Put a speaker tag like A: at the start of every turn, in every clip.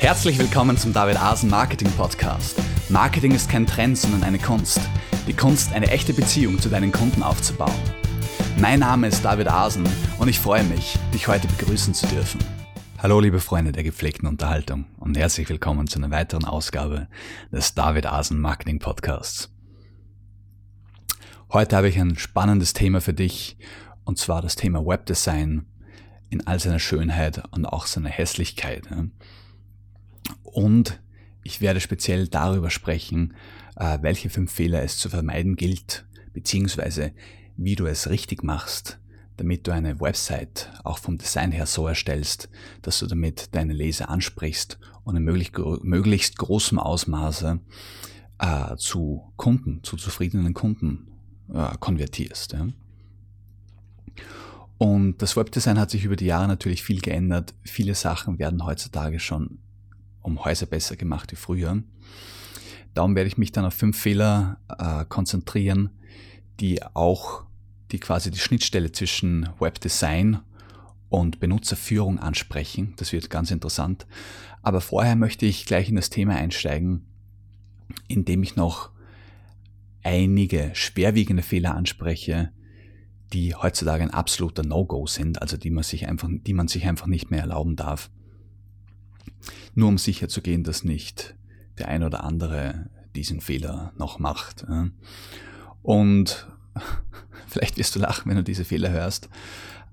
A: Herzlich willkommen zum David Asen Marketing Podcast. Marketing ist kein Trend, sondern eine Kunst. Die Kunst, eine echte Beziehung zu deinen Kunden aufzubauen. Mein Name ist David Asen und ich freue mich, dich heute begrüßen zu dürfen. Hallo liebe Freunde der gepflegten Unterhaltung und herzlich willkommen zu einer weiteren Ausgabe des David Asen Marketing Podcasts. Heute habe ich ein spannendes Thema für dich und zwar das Thema Webdesign in all seiner Schönheit und auch seiner Hässlichkeit. Und ich werde speziell darüber sprechen, äh, welche fünf Fehler es zu vermeiden gilt, beziehungsweise wie du es richtig machst, damit du eine Website auch vom Design her so erstellst, dass du damit deine Leser ansprichst und in möglichst großem Ausmaße äh, zu Kunden, zu zufriedenen Kunden äh, konvertierst. Ja. Und das Webdesign hat sich über die Jahre natürlich viel geändert. Viele Sachen werden heutzutage schon um Häuser besser gemacht wie früher. Darum werde ich mich dann auf fünf Fehler äh, konzentrieren, die auch, die quasi die Schnittstelle zwischen Webdesign und Benutzerführung ansprechen. Das wird ganz interessant. Aber vorher möchte ich gleich in das Thema einsteigen, indem ich noch einige schwerwiegende Fehler anspreche, die heutzutage ein absoluter No-Go sind, also die man sich einfach, die man sich einfach nicht mehr erlauben darf. Nur um sicher zu gehen, dass nicht der ein oder andere diesen Fehler noch macht. Und vielleicht wirst du lachen, wenn du diese Fehler hörst,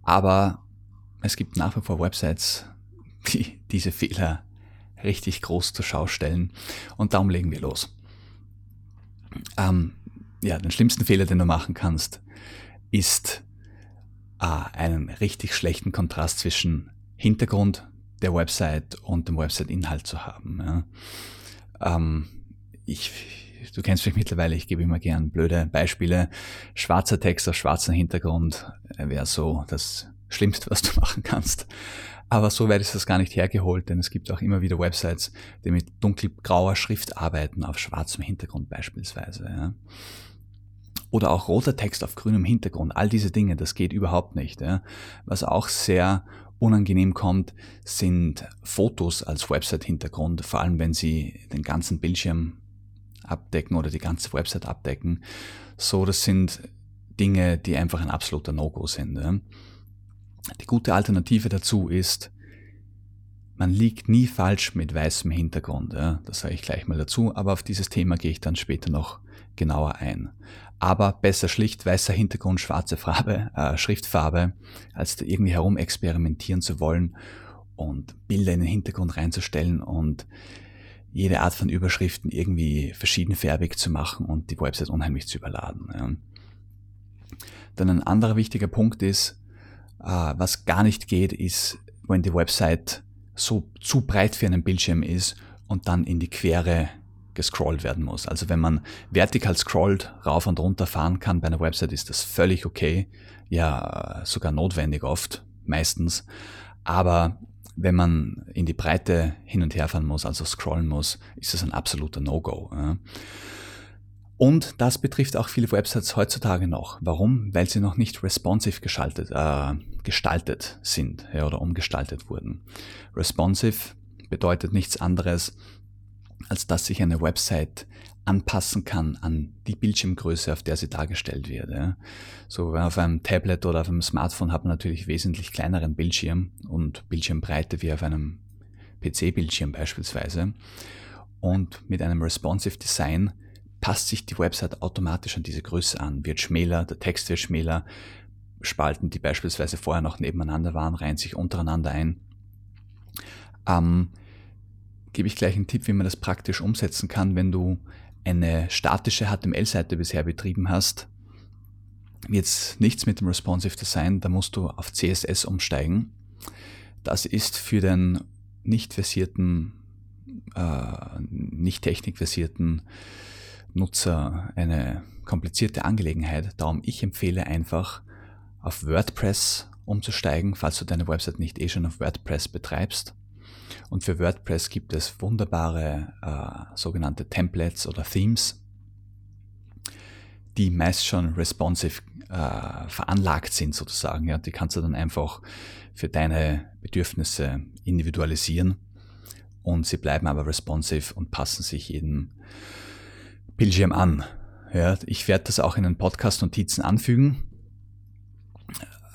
A: aber es gibt nach wie vor Websites, die diese Fehler richtig groß zur Schau stellen. Und darum legen wir los. Ähm, ja, den schlimmsten Fehler, den du machen kannst, ist äh, einen richtig schlechten Kontrast zwischen Hintergrund der Website und dem Website-Inhalt zu haben. Ja. Ähm, ich, du kennst mich mittlerweile, ich gebe immer gern blöde Beispiele. Schwarzer Text auf schwarzem Hintergrund wäre so das Schlimmste, was du machen kannst. Aber so weit ist das gar nicht hergeholt, denn es gibt auch immer wieder Websites, die mit dunkelgrauer Schrift arbeiten, auf schwarzem Hintergrund beispielsweise. Ja. Oder auch roter Text auf grünem Hintergrund. All diese Dinge, das geht überhaupt nicht. Ja. Was auch sehr unangenehm kommt, sind Fotos als Website-Hintergrund, vor allem wenn sie den ganzen Bildschirm abdecken oder die ganze Website abdecken. So, das sind Dinge, die einfach ein absoluter No-Go sind. Die gute Alternative dazu ist, man liegt nie falsch mit weißem Hintergrund. Das sage ich gleich mal dazu, aber auf dieses Thema gehe ich dann später noch genauer ein aber besser schlicht weißer Hintergrund, schwarze Farbe, äh, Schriftfarbe, als da irgendwie herum experimentieren zu wollen und Bilder in den Hintergrund reinzustellen und jede Art von Überschriften irgendwie verschiedenfärbig zu machen und die Website unheimlich zu überladen. Ja. Dann ein anderer wichtiger Punkt ist, äh, was gar nicht geht, ist, wenn die Website so zu breit für einen Bildschirm ist und dann in die Quere gescrollt werden muss. Also wenn man vertikal scrollt, rauf und runter fahren kann bei einer Website, ist das völlig okay. Ja, sogar notwendig oft, meistens. Aber wenn man in die Breite hin und her fahren muss, also scrollen muss, ist das ein absoluter No-Go. Und das betrifft auch viele Websites heutzutage noch. Warum? Weil sie noch nicht responsive geschaltet, äh, gestaltet sind ja, oder umgestaltet wurden. Responsive bedeutet nichts anderes, als dass sich eine Website anpassen kann an die Bildschirmgröße, auf der sie dargestellt wird. Ja. So auf einem Tablet oder auf einem Smartphone hat man natürlich wesentlich kleineren Bildschirm und Bildschirmbreite wie auf einem PC-Bildschirm beispielsweise. Und mit einem responsive Design passt sich die Website automatisch an diese Größe an, wird schmäler, der Text wird schmäler, Spalten, die beispielsweise vorher noch nebeneinander waren, reihen sich untereinander ein. Ähm, gebe ich gleich einen Tipp, wie man das praktisch umsetzen kann, wenn du eine statische HTML-Seite bisher betrieben hast. Jetzt nichts mit dem Responsive Design, da musst du auf CSS umsteigen. Das ist für den nicht versierten, äh, nicht technikversierten Nutzer eine komplizierte Angelegenheit. Darum ich empfehle einfach auf WordPress umzusteigen, falls du deine Website nicht eh schon auf WordPress betreibst. Und für WordPress gibt es wunderbare äh, sogenannte Templates oder Themes, die meist schon responsive äh, veranlagt sind sozusagen. Ja, die kannst du dann einfach für deine Bedürfnisse individualisieren und sie bleiben aber responsive und passen sich jedem Bildschirm an. Ja, ich werde das auch in den Podcast-Notizen anfügen.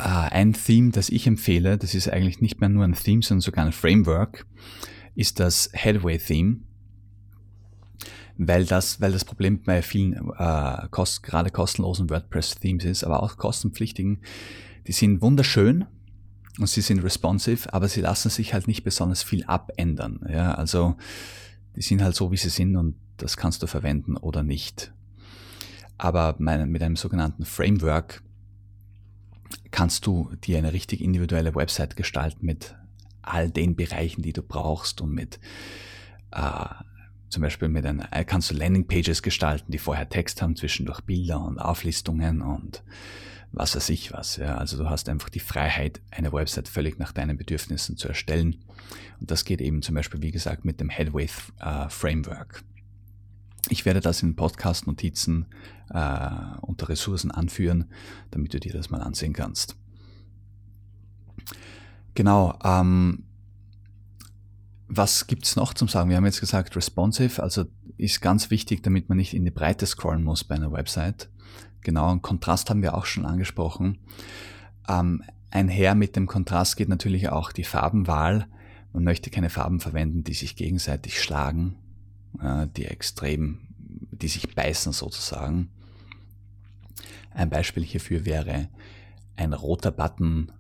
A: Äh, ein Theme, das ich empfehle, das ist eigentlich nicht mehr nur ein Theme, sondern sogar ein Framework, ist das Headway-Theme weil das, weil das Problem bei vielen äh, kost, gerade kostenlosen WordPress-Themes ist, aber auch kostenpflichtigen, die sind wunderschön und sie sind responsive, aber sie lassen sich halt nicht besonders viel abändern. Ja, also die sind halt so, wie sie sind und das kannst du verwenden oder nicht. Aber mit einem sogenannten Framework kannst du dir eine richtig individuelle Website gestalten mit all den Bereichen, die du brauchst und mit äh, zum Beispiel mit einer, äh, kannst du Landingpages gestalten, die vorher Text haben, zwischendurch Bilder und Auflistungen und was weiß ich was. Ja. Also du hast einfach die Freiheit, eine Website völlig nach deinen Bedürfnissen zu erstellen. Und das geht eben zum Beispiel, wie gesagt, mit dem Headway äh, Framework. Ich werde das in Podcast-Notizen äh, unter Ressourcen anführen, damit du dir das mal ansehen kannst. Genau, ähm, was gibt's noch zum Sagen? Wir haben jetzt gesagt, responsive, also ist ganz wichtig, damit man nicht in die Breite scrollen muss bei einer Website. Genau, und Kontrast haben wir auch schon angesprochen. Ähm, einher mit dem Kontrast geht natürlich auch die Farbenwahl. Man möchte keine Farben verwenden, die sich gegenseitig schlagen, die extrem, die sich beißen sozusagen. Ein Beispiel hierfür wäre ein roter Button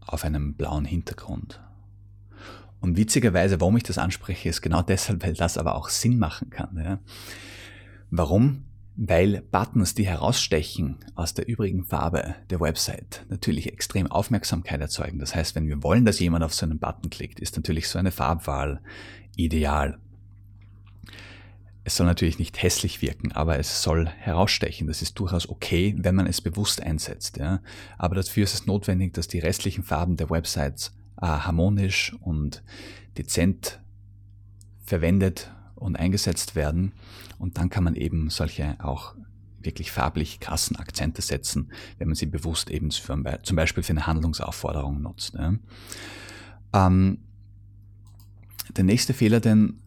A: auf einem blauen Hintergrund. Und witzigerweise, warum ich das anspreche, ist genau deshalb, weil das aber auch Sinn machen kann. Ja. Warum? Weil Buttons, die herausstechen aus der übrigen Farbe der Website, natürlich extrem Aufmerksamkeit erzeugen. Das heißt, wenn wir wollen, dass jemand auf so einen Button klickt, ist natürlich so eine Farbwahl ideal. Es soll natürlich nicht hässlich wirken, aber es soll herausstechen. Das ist durchaus okay, wenn man es bewusst einsetzt. Ja. Aber dafür ist es notwendig, dass die restlichen Farben der Websites äh, harmonisch und dezent verwendet und eingesetzt werden. Und dann kann man eben solche auch wirklich farblich krassen Akzente setzen, wenn man sie bewusst eben für, zum Beispiel für eine Handlungsaufforderung nutzt. Ja. Ähm, der nächste Fehler, den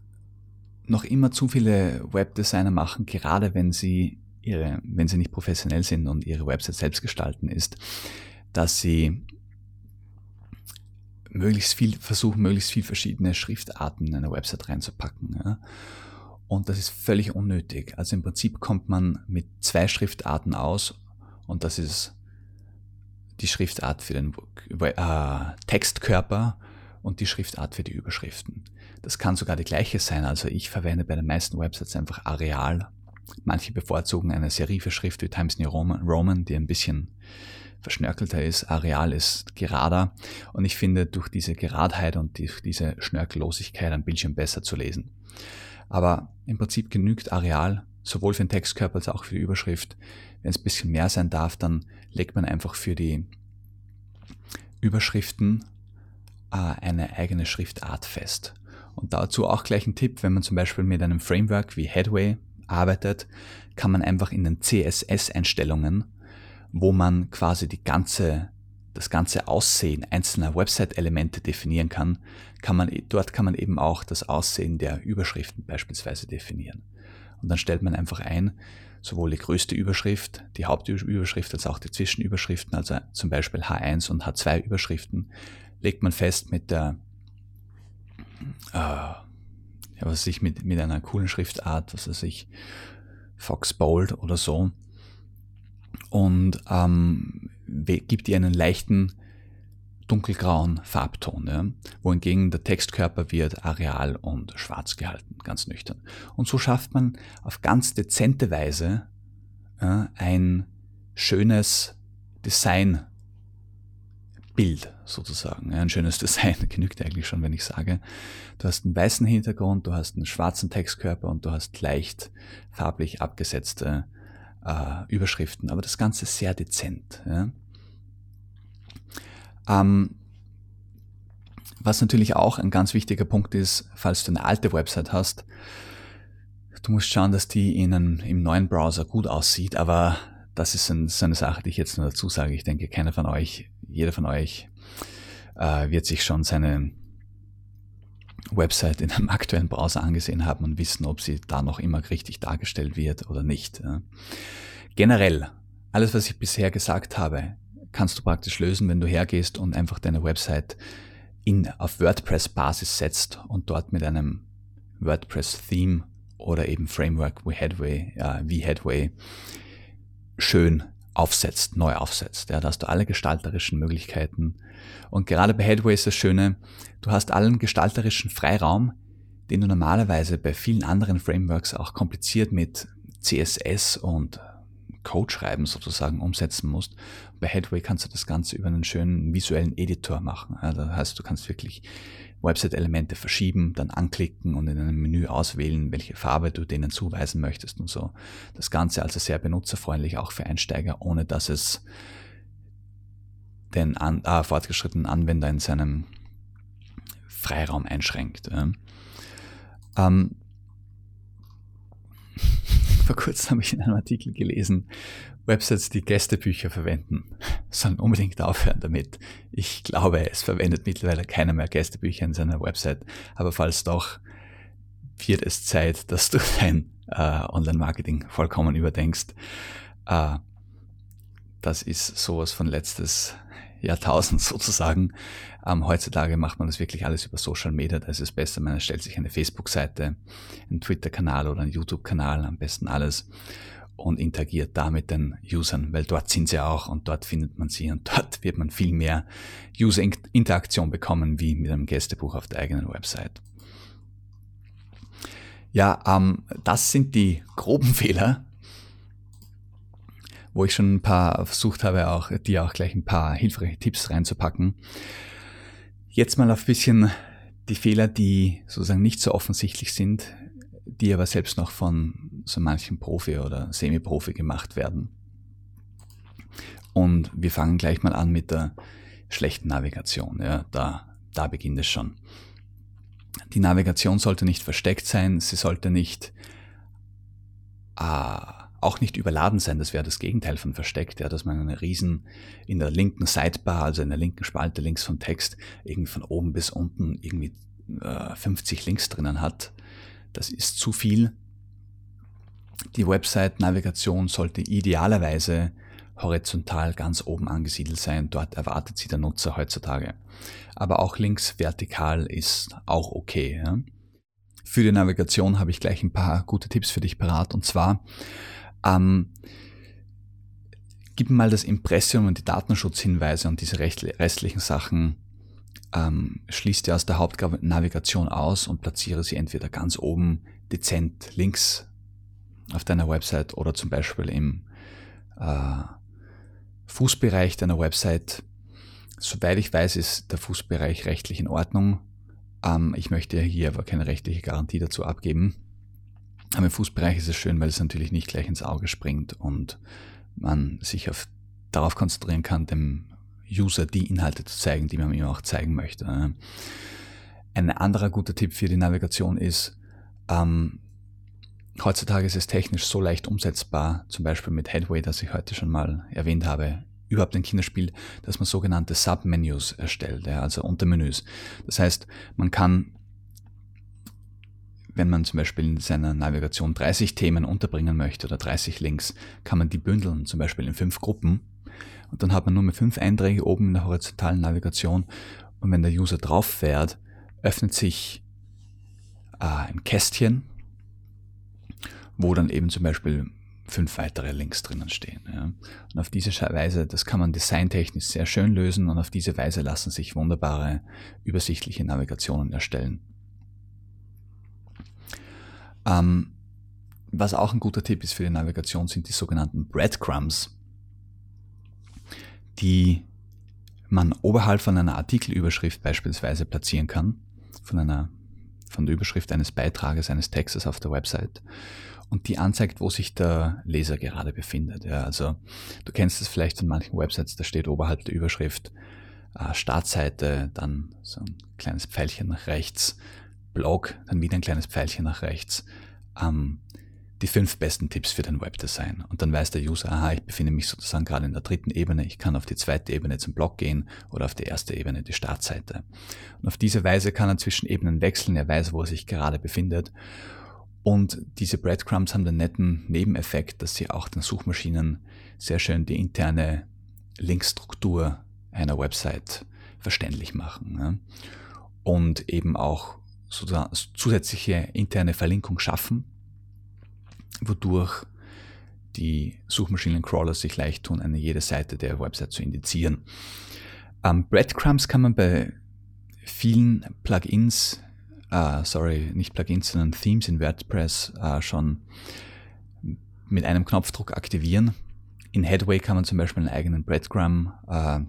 A: noch immer zu viele Webdesigner machen, gerade wenn sie ihre, wenn sie nicht professionell sind und ihre Website selbst gestalten, ist, dass sie möglichst viel, versuchen, möglichst viel verschiedene Schriftarten in eine Website reinzupacken. Ja. Und das ist völlig unnötig. Also im Prinzip kommt man mit zwei Schriftarten aus und das ist die Schriftart für den äh, Textkörper und die Schriftart für die Überschriften. Das kann sogar die gleiche sein. Also ich verwende bei den meisten Websites einfach Areal. Manche bevorzugen eine Serife Schrift wie Times New Roman, die ein bisschen verschnörkelter ist, Areal ist gerader und ich finde durch diese Geradheit und durch diese Schnörkellosigkeit am Bildschirm besser zu lesen. Aber im Prinzip genügt Areal sowohl für den Textkörper als auch für die Überschrift. Wenn es ein bisschen mehr sein darf, dann legt man einfach für die Überschriften äh, eine eigene Schriftart fest. Und dazu auch gleich ein Tipp, wenn man zum Beispiel mit einem Framework wie Headway arbeitet, kann man einfach in den CSS-Einstellungen wo man quasi die ganze, das ganze Aussehen einzelner Website-Elemente definieren kann, kann man, dort kann man eben auch das Aussehen der Überschriften beispielsweise definieren. Und dann stellt man einfach ein, sowohl die größte Überschrift, die Hauptüberschrift als auch die Zwischenüberschriften, also zum Beispiel H1 und H2 Überschriften, legt man fest mit der, äh, ja, was ich, mit, mit einer coolen Schriftart, was weiß ich, Fox Bold oder so, und ähm, gibt ihr einen leichten dunkelgrauen Farbton, ja, wohingegen der Textkörper wird areal und schwarz gehalten, ganz nüchtern. Und so schafft man auf ganz dezente Weise ja, ein schönes Designbild sozusagen. Ein schönes Design genügt eigentlich schon, wenn ich sage, du hast einen weißen Hintergrund, du hast einen schwarzen Textkörper und du hast leicht farblich abgesetzte äh, Überschriften, aber das Ganze sehr dezent. Ja. Ähm, was natürlich auch ein ganz wichtiger Punkt ist, falls du eine alte Website hast, du musst schauen, dass die in einem, im neuen Browser gut aussieht, aber das ist ein, so eine Sache, die ich jetzt nur dazu sage. Ich denke, keiner von euch, jeder von euch äh, wird sich schon seine Website in einem aktuellen Browser angesehen haben und wissen, ob sie da noch immer richtig dargestellt wird oder nicht. Generell, alles, was ich bisher gesagt habe, kannst du praktisch lösen, wenn du hergehst und einfach deine Website in, auf WordPress-Basis setzt und dort mit einem WordPress-Theme oder eben Framework wie Headway, äh, wie Headway schön aufsetzt, neu aufsetzt. Ja, da hast du alle gestalterischen Möglichkeiten. Und gerade bei Headway ist das Schöne, du hast allen gestalterischen Freiraum, den du normalerweise bei vielen anderen Frameworks auch kompliziert mit CSS und Code schreiben sozusagen umsetzen musst. Bei Headway kannst du das Ganze über einen schönen visuellen Editor machen. Ja, das heißt, du kannst wirklich Website-Elemente verschieben, dann anklicken und in einem Menü auswählen, welche Farbe du denen zuweisen möchtest und so. Das Ganze also sehr benutzerfreundlich, auch für Einsteiger, ohne dass es den an, äh, fortgeschrittenen Anwender in seinem Freiraum einschränkt. Ähm, vor kurzem habe ich in einem Artikel gelesen, Websites, die Gästebücher verwenden, sollen unbedingt aufhören damit. Ich glaube, es verwendet mittlerweile keiner mehr Gästebücher in seiner Website. Aber falls doch, wird es Zeit, dass du dein äh, Online-Marketing vollkommen überdenkst. Äh, das ist sowas von letztes Jahrtausend sozusagen. Ähm, heutzutage macht man das wirklich alles über Social Media. Da ist es besser, man erstellt sich eine Facebook-Seite, einen Twitter-Kanal oder einen YouTube-Kanal, am besten alles und interagiert da mit den Usern, weil dort sind sie auch und dort findet man sie und dort wird man viel mehr User-Interaktion bekommen wie mit einem Gästebuch auf der eigenen Website. Ja, ähm, das sind die groben Fehler, wo ich schon ein paar versucht habe, auch dir auch gleich ein paar hilfreiche Tipps reinzupacken. Jetzt mal auf ein bisschen die Fehler, die sozusagen nicht so offensichtlich sind, die aber selbst noch von so manchen Profi oder Semi-Profi gemacht werden. Und wir fangen gleich mal an mit der schlechten Navigation. Ja, da, da beginnt es schon. Die Navigation sollte nicht versteckt sein, sie sollte nicht äh, auch nicht überladen sein, das wäre das Gegenteil von versteckt, ja, dass man eine riesen in der linken Sidebar, also in der linken Spalte links vom Text, irgendwie von oben bis unten irgendwie äh, 50 Links drinnen hat. Das ist zu viel. Die Website-Navigation sollte idealerweise horizontal ganz oben angesiedelt sein. Dort erwartet sie der Nutzer heutzutage. Aber auch links vertikal ist auch okay. Ja. Für die Navigation habe ich gleich ein paar gute Tipps für dich parat. Und zwar ähm, gib mal das Impressum und die Datenschutzhinweise und diese restlichen Sachen ähm, schließ dir aus der Hauptnavigation aus und platziere sie entweder ganz oben dezent links auf deiner Website oder zum Beispiel im äh, Fußbereich deiner Website. Soweit ich weiß, ist der Fußbereich rechtlich in Ordnung. Ähm, ich möchte hier aber keine rechtliche Garantie dazu abgeben. Aber im Fußbereich ist es schön, weil es natürlich nicht gleich ins Auge springt und man sich auf, darauf konzentrieren kann, dem User die Inhalte zu zeigen, die man ihm auch zeigen möchte. Ein anderer guter Tipp für die Navigation ist, ähm, heutzutage ist es technisch so leicht umsetzbar, zum Beispiel mit Headway, das ich heute schon mal erwähnt habe, überhaupt ein Kinderspiel, dass man sogenannte Submenus erstellt, ja, also Untermenüs. Das heißt, man kann wenn man zum Beispiel in seiner Navigation 30 Themen unterbringen möchte oder 30 Links, kann man die bündeln, zum Beispiel in fünf Gruppen. Und dann hat man nur mehr fünf Einträge oben in der horizontalen Navigation. Und wenn der User drauf fährt, öffnet sich äh, ein Kästchen, wo dann eben zum Beispiel fünf weitere Links drinnen stehen. Ja. Und auf diese Weise, das kann man designtechnisch sehr schön lösen und auf diese Weise lassen sich wunderbare, übersichtliche Navigationen erstellen. Ähm, was auch ein guter Tipp ist für die Navigation, sind die sogenannten Breadcrumbs, die man oberhalb von einer Artikelüberschrift beispielsweise platzieren kann, von einer von der Überschrift eines Beitrages, eines Textes auf der Website und die anzeigt, wo sich der Leser gerade befindet. Ja, also du kennst es vielleicht von manchen Websites, da steht oberhalb der Überschrift äh, Startseite, dann so ein kleines Pfeilchen nach rechts, Blog, dann wieder ein kleines Pfeilchen nach rechts, ähm, die fünf besten Tipps für dein Webdesign. Und dann weiß der User, aha, ich befinde mich sozusagen gerade in der dritten Ebene, ich kann auf die zweite Ebene zum Blog gehen oder auf die erste Ebene die Startseite. Und auf diese Weise kann er zwischen Ebenen wechseln, er weiß, wo er sich gerade befindet. Und diese Breadcrumbs haben den netten Nebeneffekt, dass sie auch den Suchmaschinen sehr schön die interne Linkstruktur einer Website verständlich machen. Und eben auch zusätzliche interne Verlinkung schaffen, wodurch die Suchmaschinencrawler sich leicht tun, eine jede Seite der Website zu indizieren. Ähm, Breadcrumbs kann man bei vielen Plugins, äh, sorry, nicht Plugins, sondern Themes in WordPress äh, schon mit einem Knopfdruck aktivieren. In Headway kann man zum Beispiel einen eigenen Breadcrumb äh,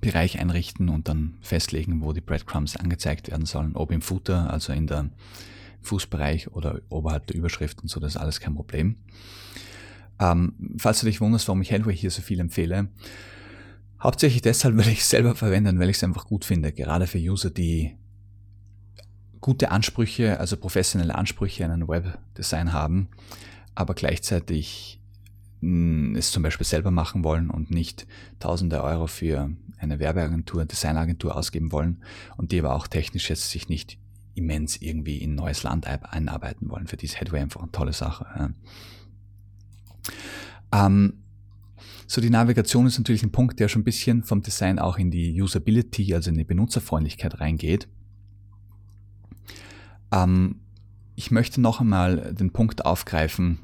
A: Bereich einrichten und dann festlegen, wo die Breadcrumbs angezeigt werden sollen, ob im Footer, also in der Fußbereich oder oberhalb der Überschrift und so, das ist alles kein Problem. Ähm, falls du dich wunderst, warum ich Headway hier so viel empfehle, hauptsächlich deshalb, weil ich es selber verwende, weil ich es einfach gut finde, gerade für User, die gute Ansprüche, also professionelle Ansprüche an ein Webdesign haben, aber gleichzeitig es zum Beispiel selber machen wollen und nicht tausende Euro für eine Werbeagentur, Designagentur ausgeben wollen und die aber auch technisch jetzt sich nicht immens irgendwie in neues Land einarbeiten wollen. Für die ist Headway einfach eine tolle Sache. Ähm, so, die Navigation ist natürlich ein Punkt, der schon ein bisschen vom Design auch in die Usability, also in die Benutzerfreundlichkeit reingeht. Ähm, ich möchte noch einmal den Punkt aufgreifen,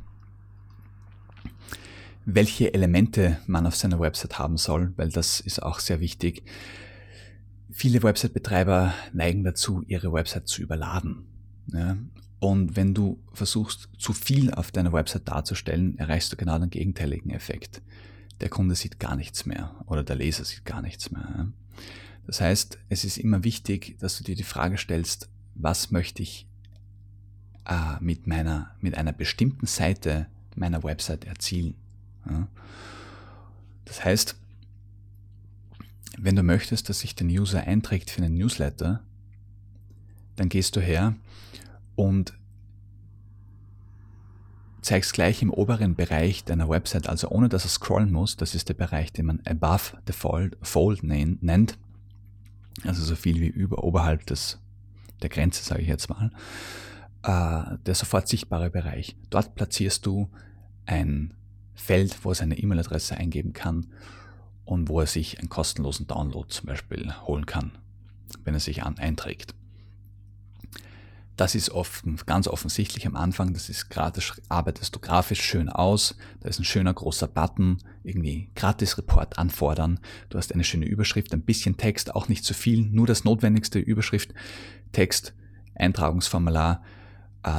A: welche Elemente man auf seiner Website haben soll, weil das ist auch sehr wichtig. Viele Website-Betreiber neigen dazu, ihre Website zu überladen. Ja? Und wenn du versuchst, zu viel auf deiner Website darzustellen, erreichst du genau den gegenteiligen Effekt. Der Kunde sieht gar nichts mehr oder der Leser sieht gar nichts mehr. Das heißt, es ist immer wichtig, dass du dir die Frage stellst, was möchte ich äh, mit meiner, mit einer bestimmten Seite meiner Website erzielen? Ja. Das heißt, wenn du möchtest, dass sich der User einträgt für einen Newsletter, dann gehst du her und zeigst gleich im oberen Bereich deiner Website, also ohne dass er scrollen muss, das ist der Bereich, den man above the fold, fold nennt, also so viel wie über, oberhalb des, der Grenze, sage ich jetzt mal, äh, der sofort sichtbare Bereich. Dort platzierst du ein Feld, wo er seine E-Mail-Adresse eingeben kann und wo er sich einen kostenlosen Download zum Beispiel holen kann, wenn er sich an, einträgt. Das ist oft ganz offensichtlich am Anfang, das ist gratis, arbeitest du grafisch schön aus, da ist ein schöner großer Button, irgendwie Gratis-Report anfordern, du hast eine schöne Überschrift, ein bisschen Text, auch nicht zu viel, nur das notwendigste Überschrift, Text, Eintragungsformular,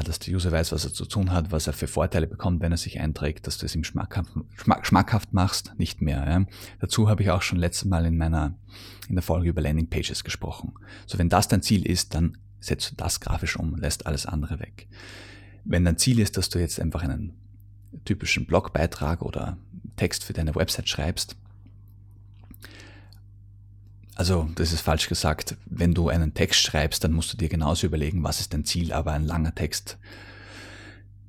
A: dass der User weiß, was er zu tun hat, was er für Vorteile bekommt, wenn er sich einträgt, dass du es ihm schmackhaft, schmackhaft machst, nicht mehr. Ja. Dazu habe ich auch schon letztes Mal in meiner in der Folge über Landing Pages gesprochen. So, wenn das dein Ziel ist, dann setzt du das grafisch um, lässt alles andere weg. Wenn dein Ziel ist, dass du jetzt einfach einen typischen Blogbeitrag oder Text für deine Website schreibst, also, das ist falsch gesagt. Wenn du einen Text schreibst, dann musst du dir genauso überlegen, was ist dein Ziel, aber ein langer Text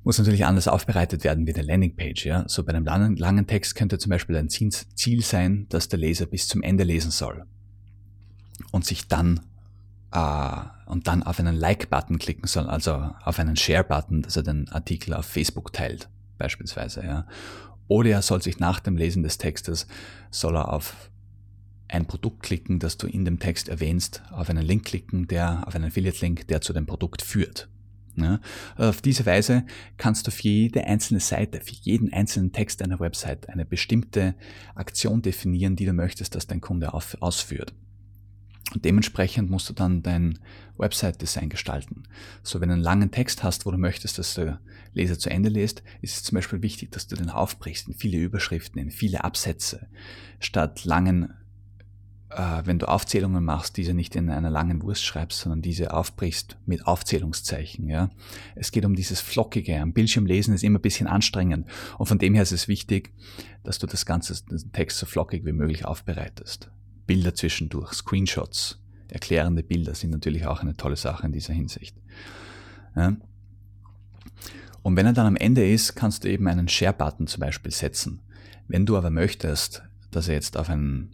A: muss natürlich anders aufbereitet werden wie eine Landingpage. Ja? So bei einem langen, langen Text könnte zum Beispiel ein Ziel sein, dass der Leser bis zum Ende lesen soll und sich dann äh, und dann auf einen Like-Button klicken soll, also auf einen Share-Button, dass er den Artikel auf Facebook teilt, beispielsweise. Ja? Oder er soll sich nach dem Lesen des Textes soll er auf ein Produkt klicken, das du in dem Text erwähnst, auf einen Link klicken, der, auf einen Affiliate-Link, der zu dem Produkt führt. Ja, auf diese Weise kannst du für jede einzelne Seite, für jeden einzelnen Text deiner Website eine bestimmte Aktion definieren, die du möchtest, dass dein Kunde auf, ausführt. Und dementsprechend musst du dann dein Website-Design gestalten. So, wenn du einen langen Text hast, wo du möchtest, dass der Leser zu Ende liest, ist es zum Beispiel wichtig, dass du den aufbrichst in viele Überschriften, in viele Absätze, statt langen äh, wenn du Aufzählungen machst, diese nicht in einer langen Wurst schreibst, sondern diese aufbrichst mit Aufzählungszeichen. Ja? Es geht um dieses Flockige. Am Bildschirm lesen ist immer ein bisschen anstrengend. Und von dem her ist es wichtig, dass du das ganze den Text so flockig wie möglich aufbereitest. Bilder zwischendurch, Screenshots, erklärende Bilder sind natürlich auch eine tolle Sache in dieser Hinsicht. Ja? Und wenn er dann am Ende ist, kannst du eben einen Share-Button zum Beispiel setzen. Wenn du aber möchtest, dass er jetzt auf ein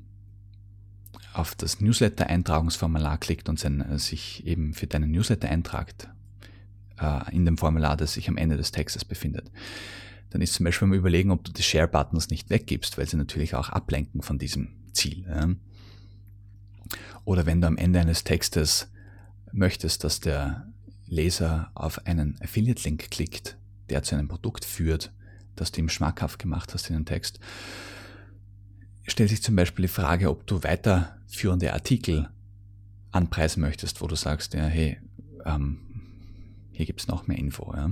A: auf das Newsletter-Eintragungsformular klickt und sein, äh, sich eben für deinen Newsletter eintragt, äh, in dem Formular, das sich am Ende des Textes befindet, dann ist zum Beispiel mal überlegen, ob du die Share-Buttons nicht weggibst, weil sie natürlich auch ablenken von diesem Ziel. Oder wenn du am Ende eines Textes möchtest, dass der Leser auf einen Affiliate-Link klickt, der zu einem Produkt führt, das du ihm schmackhaft gemacht hast in dem Text, stellt sich zum Beispiel die Frage, ob du weiterführende Artikel anpreisen möchtest, wo du sagst, ja, hey, ähm, hier gibt's noch mehr Info. Ja.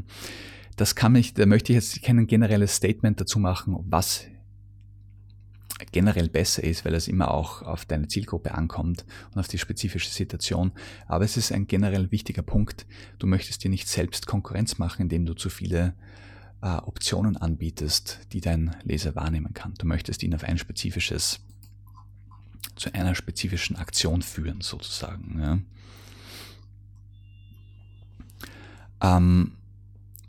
A: Das kann mich, da möchte ich jetzt kein generelles Statement dazu machen, was generell besser ist, weil es immer auch auf deine Zielgruppe ankommt und auf die spezifische Situation. Aber es ist ein generell wichtiger Punkt. Du möchtest dir nicht selbst Konkurrenz machen, indem du zu viele äh, Optionen anbietest, die dein Leser wahrnehmen kann. Du möchtest ihn auf ein spezifisches, zu einer spezifischen Aktion führen, sozusagen. Ja. Ähm,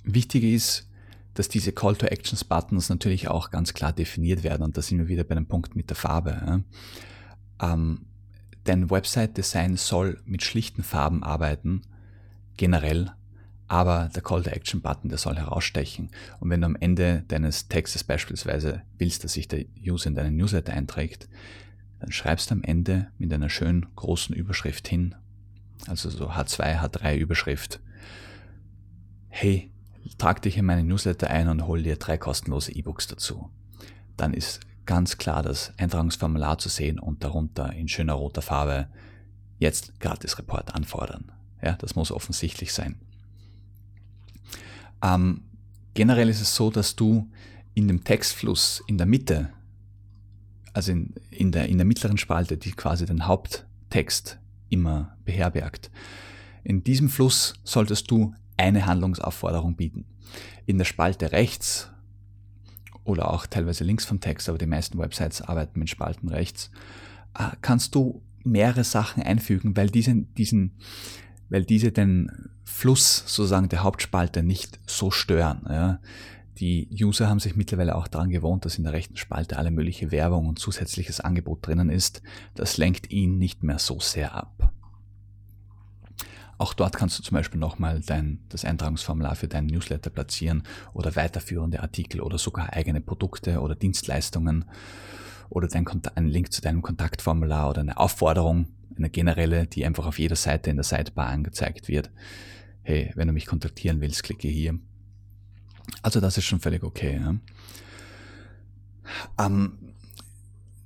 A: wichtig ist, dass diese Call to Actions Buttons natürlich auch ganz klar definiert werden und da sind wir wieder bei dem Punkt mit der Farbe. Ja. Ähm, dein Website Design soll mit schlichten Farben arbeiten, generell, aber der Call to Action Button, der soll herausstechen. Und wenn du am Ende deines Textes beispielsweise willst, dass sich der User in deinen Newsletter einträgt, dann schreibst du am Ende mit einer schönen großen Überschrift hin, also so H2, H3 Überschrift, hey, trag dich in meine Newsletter ein und hol dir drei kostenlose E-Books dazu. Dann ist ganz klar das Eintragungsformular zu sehen und darunter in schöner roter Farbe jetzt gratis Report anfordern. Ja, das muss offensichtlich sein. Ähm, generell ist es so, dass du in dem Textfluss in der Mitte, also in, in, der, in der mittleren Spalte, die quasi den Haupttext immer beherbergt, in diesem Fluss solltest du eine Handlungsaufforderung bieten. In der Spalte rechts oder auch teilweise links vom Text, aber die meisten Websites arbeiten mit Spalten rechts, äh, kannst du mehrere Sachen einfügen, weil diese, diesen, weil diese den Fluss sozusagen der Hauptspalte nicht so stören. Ja. Die User haben sich mittlerweile auch daran gewohnt, dass in der rechten Spalte alle mögliche Werbung und zusätzliches Angebot drinnen ist. Das lenkt ihn nicht mehr so sehr ab. Auch dort kannst du zum Beispiel nochmal dein, das Eintragungsformular für deinen Newsletter platzieren oder weiterführende Artikel oder sogar eigene Produkte oder Dienstleistungen oder dein, ein Link zu deinem Kontaktformular oder eine Aufforderung, eine generelle, die einfach auf jeder Seite in der Sidebar angezeigt wird. Hey, wenn du mich kontaktieren willst, klicke hier. Also das ist schon völlig okay. Ja. Ähm,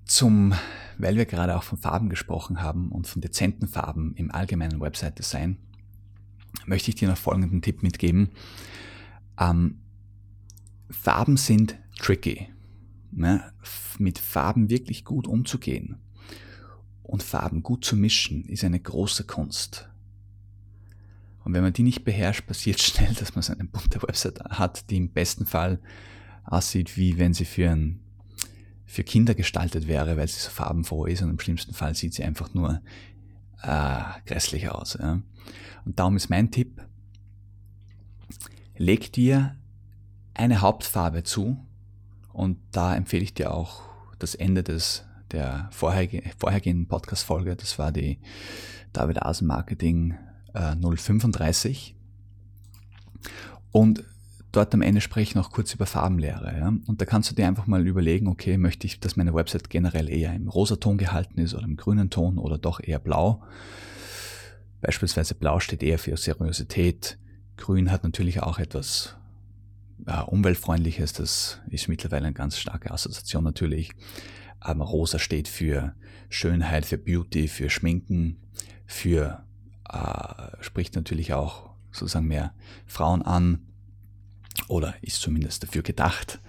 A: zum weil wir gerade auch von Farben gesprochen haben und von dezenten Farben im allgemeinen Website-Design, möchte ich dir noch folgenden Tipp mitgeben. Ähm, Farben sind tricky. Ne? Mit Farben wirklich gut umzugehen und Farben gut zu mischen, ist eine große Kunst. Und wenn man die nicht beherrscht, passiert schnell, dass man so eine bunte Website hat, die im besten Fall aussieht, wie wenn sie für ein für Kinder gestaltet wäre, weil sie so farbenfroh ist und im schlimmsten Fall sieht sie einfach nur äh, grässlich aus. Ja. Und darum ist mein Tipp, leg dir eine Hauptfarbe zu und da empfehle ich dir auch das Ende des der vorherge vorhergehenden Podcast-Folge, das war die David Asen Marketing äh, 035. Und dort am Ende spreche ich noch kurz über Farbenlehre. Ja? Und da kannst du dir einfach mal überlegen, okay, möchte ich, dass meine Website generell eher im Rosaton gehalten ist oder im grünen Ton oder doch eher blau. Beispielsweise blau steht eher für Seriosität. Grün hat natürlich auch etwas äh, Umweltfreundliches. Das ist mittlerweile eine ganz starke Assoziation natürlich. Aber rosa steht für Schönheit, für Beauty, für Schminken, für äh, spricht natürlich auch sozusagen mehr Frauen an oder ist zumindest dafür gedacht.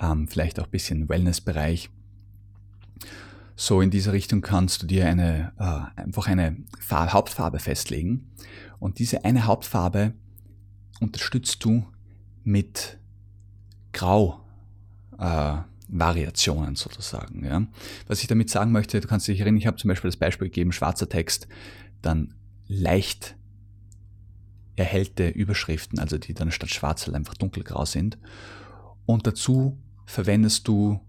A: Ähm, vielleicht auch ein bisschen Wellnessbereich. So in dieser Richtung kannst du dir eine, äh, einfach eine Farbe, Hauptfarbe festlegen und diese eine Hauptfarbe unterstützt du mit Grau. Äh, sozusagen. Ja. Was ich damit sagen möchte, du kannst dich erinnern, ich habe zum Beispiel das Beispiel gegeben, schwarzer Text, dann leicht erhellte Überschriften, also die dann statt schwarz halt einfach dunkelgrau sind. Und dazu verwendest du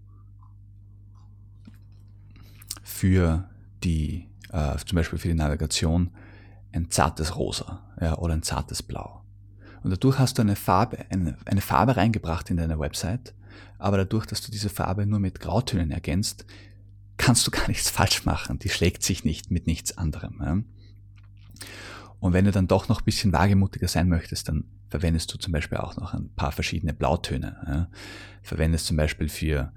A: für die, äh, zum Beispiel für die Navigation, ein zartes Rosa ja, oder ein zartes Blau. Und dadurch hast du eine Farbe, eine, eine Farbe reingebracht in deine Website, aber dadurch, dass du diese Farbe nur mit Grautönen ergänzt, kannst du gar nichts falsch machen. Die schlägt sich nicht mit nichts anderem. Und wenn du dann doch noch ein bisschen wagemutiger sein möchtest, dann verwendest du zum Beispiel auch noch ein paar verschiedene Blautöne. Ja. Verwendest zum Beispiel für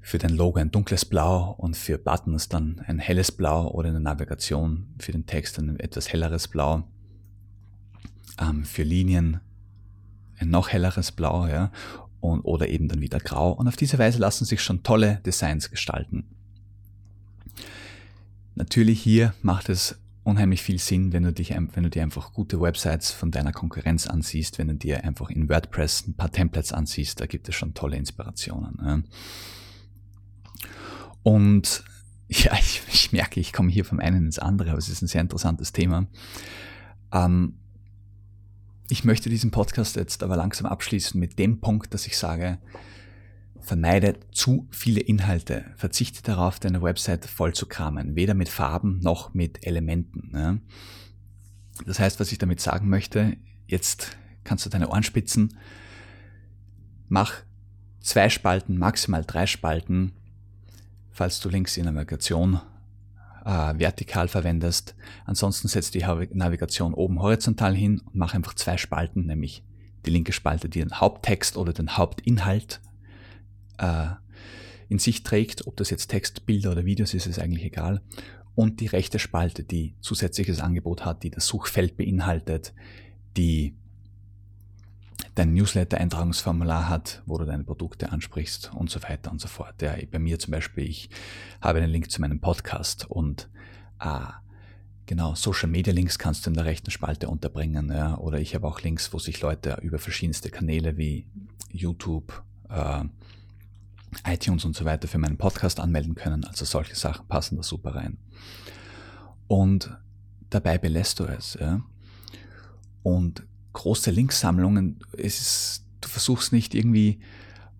A: für dein Logo ein dunkles Blau und für Buttons dann ein helles Blau oder in der Navigation für den Text ein etwas helleres Blau. Ähm, für Linien ein noch helleres Blau, ja, und, oder eben dann wieder grau. Und auf diese Weise lassen sich schon tolle Designs gestalten. Natürlich hier macht es unheimlich viel Sinn, wenn du, dich, wenn du dir einfach gute Websites von deiner Konkurrenz ansiehst, wenn du dir einfach in WordPress ein paar Templates ansiehst, da gibt es schon tolle Inspirationen. Ja. Und ja, ich, ich merke, ich komme hier vom einen ins andere, aber es ist ein sehr interessantes Thema. Ähm, ich möchte diesen Podcast jetzt aber langsam abschließen mit dem Punkt, dass ich sage, vermeide zu viele Inhalte, verzichte darauf, deine Website voll zu kramen, weder mit Farben noch mit Elementen. Ne? Das heißt, was ich damit sagen möchte, jetzt kannst du deine Ohren spitzen, mach zwei Spalten, maximal drei Spalten, falls du links die Navigation äh, vertikal verwendest. Ansonsten setzt die Navigation oben horizontal hin und mach einfach zwei Spalten, nämlich die linke Spalte, die den Haupttext oder den Hauptinhalt äh, in sich trägt. Ob das jetzt Text, Bilder oder Videos ist, ist eigentlich egal. Und die rechte Spalte, die zusätzliches Angebot hat, die das Suchfeld beinhaltet, die dein Newsletter-Eintragungsformular hat, wo du deine Produkte ansprichst und so weiter und so fort. Ja, bei mir zum Beispiel, ich habe einen Link zu meinem Podcast und ah, genau, Social Media Links kannst du in der rechten Spalte unterbringen. Ja, oder ich habe auch Links, wo sich Leute über verschiedenste Kanäle wie YouTube, äh, iTunes und so weiter für meinen Podcast anmelden können. Also solche Sachen passen da super rein. Und dabei belässt du es. Ja? Und große Linksammlungen. Es ist, du versuchst nicht irgendwie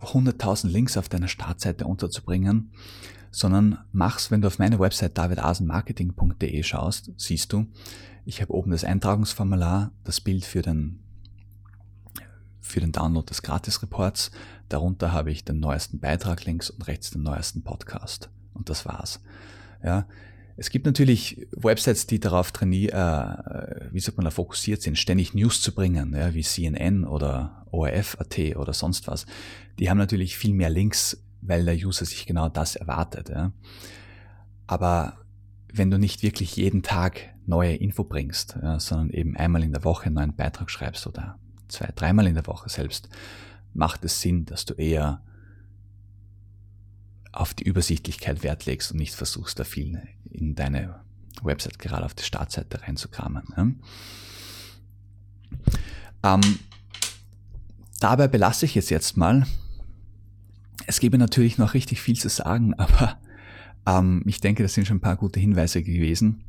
A: 100.000 Links auf deiner Startseite unterzubringen, sondern mach's, wenn du auf meine Website davidasenmarketing.de schaust, siehst du, ich habe oben das Eintragungsformular, das Bild für den, für den Download des Gratis-Reports, darunter habe ich den neuesten Beitrag links und rechts den neuesten Podcast. Und das war's. Ja, es gibt natürlich Websites, die darauf trainieren, äh, wie sagt man da, fokussiert sind, ständig News zu bringen, ja, wie CNN oder ORF.at oder sonst was. Die haben natürlich viel mehr Links, weil der User sich genau das erwartet. Ja. Aber wenn du nicht wirklich jeden Tag neue Info bringst, ja, sondern eben einmal in der Woche einen neuen Beitrag schreibst oder zwei, dreimal in der Woche selbst, macht es Sinn, dass du eher auf die Übersichtlichkeit Wert legst und nicht versuchst, da viel in deine Website gerade auf die Startseite reinzukramen. Ne? Ähm, dabei belasse ich es jetzt mal. Es gäbe natürlich noch richtig viel zu sagen, aber ähm, ich denke, das sind schon ein paar gute Hinweise gewesen.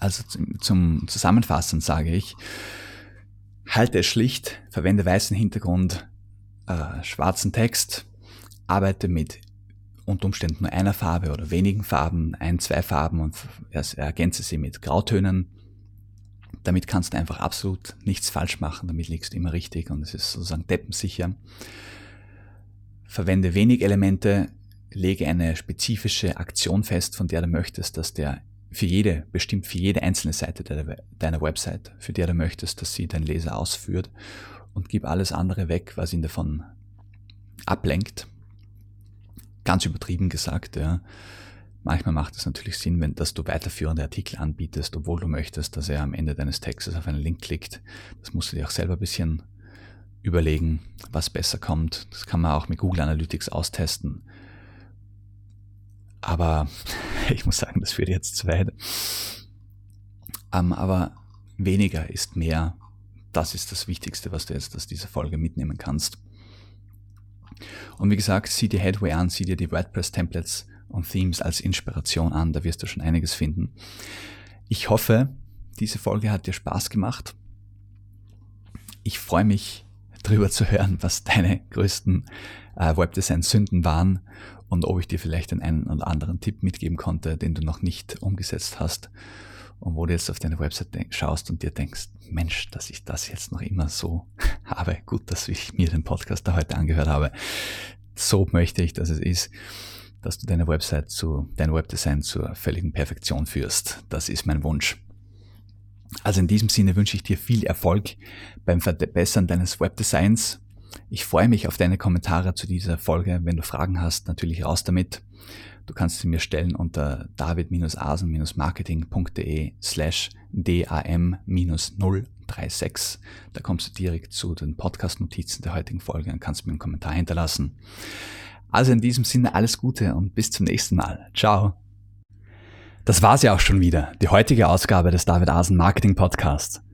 A: Also zum, zum Zusammenfassen sage ich, halte es schlicht, verwende weißen Hintergrund, äh, schwarzen Text, arbeite mit unter Umständen nur einer Farbe oder wenigen Farben, ein, zwei Farben und ergänze sie mit Grautönen. Damit kannst du einfach absolut nichts falsch machen, damit liegst du immer richtig und es ist sozusagen deppensicher. Verwende wenig Elemente, lege eine spezifische Aktion fest, von der du möchtest, dass der für jede, bestimmt für jede einzelne Seite deiner Website, für der du möchtest, dass sie dein Leser ausführt und gib alles andere weg, was ihn davon ablenkt ganz übertrieben gesagt, ja. Manchmal macht es natürlich Sinn, wenn, dass du weiterführende Artikel anbietest, obwohl du möchtest, dass er am Ende deines Textes auf einen Link klickt. Das musst du dir auch selber ein bisschen überlegen, was besser kommt. Das kann man auch mit Google Analytics austesten. Aber ich muss sagen, das führt jetzt zu weit. Um, ähm, aber weniger ist mehr. Das ist das Wichtigste, was du jetzt aus dieser Folge mitnehmen kannst. Und wie gesagt, sieh dir Headway an, sieh dir die WordPress-Templates und Themes als Inspiration an, da wirst du schon einiges finden. Ich hoffe, diese Folge hat dir Spaß gemacht. Ich freue mich darüber zu hören, was deine größten äh, Webdesign-Sünden waren und ob ich dir vielleicht den einen oder anderen Tipp mitgeben konnte, den du noch nicht umgesetzt hast und wo du jetzt auf deine Website schaust und dir denkst, Mensch, dass ich das jetzt noch immer so habe. Gut, dass ich mir den Podcast da heute angehört habe. So möchte ich, dass es ist, dass du deine Website zu, dein Webdesign zur völligen Perfektion führst. Das ist mein Wunsch. Also in diesem Sinne wünsche ich dir viel Erfolg beim Verbessern deines Webdesigns. Ich freue mich auf deine Kommentare zu dieser Folge. Wenn du Fragen hast, natürlich raus damit. Du kannst sie mir stellen unter david-asen-marketing.de slash dam-036. Da kommst du direkt zu den Podcast-Notizen der heutigen Folge und kannst mir einen Kommentar hinterlassen. Also in diesem Sinne alles Gute und bis zum nächsten Mal. Ciao. Das war's ja auch schon wieder, die heutige Ausgabe des David Asen Marketing Podcasts.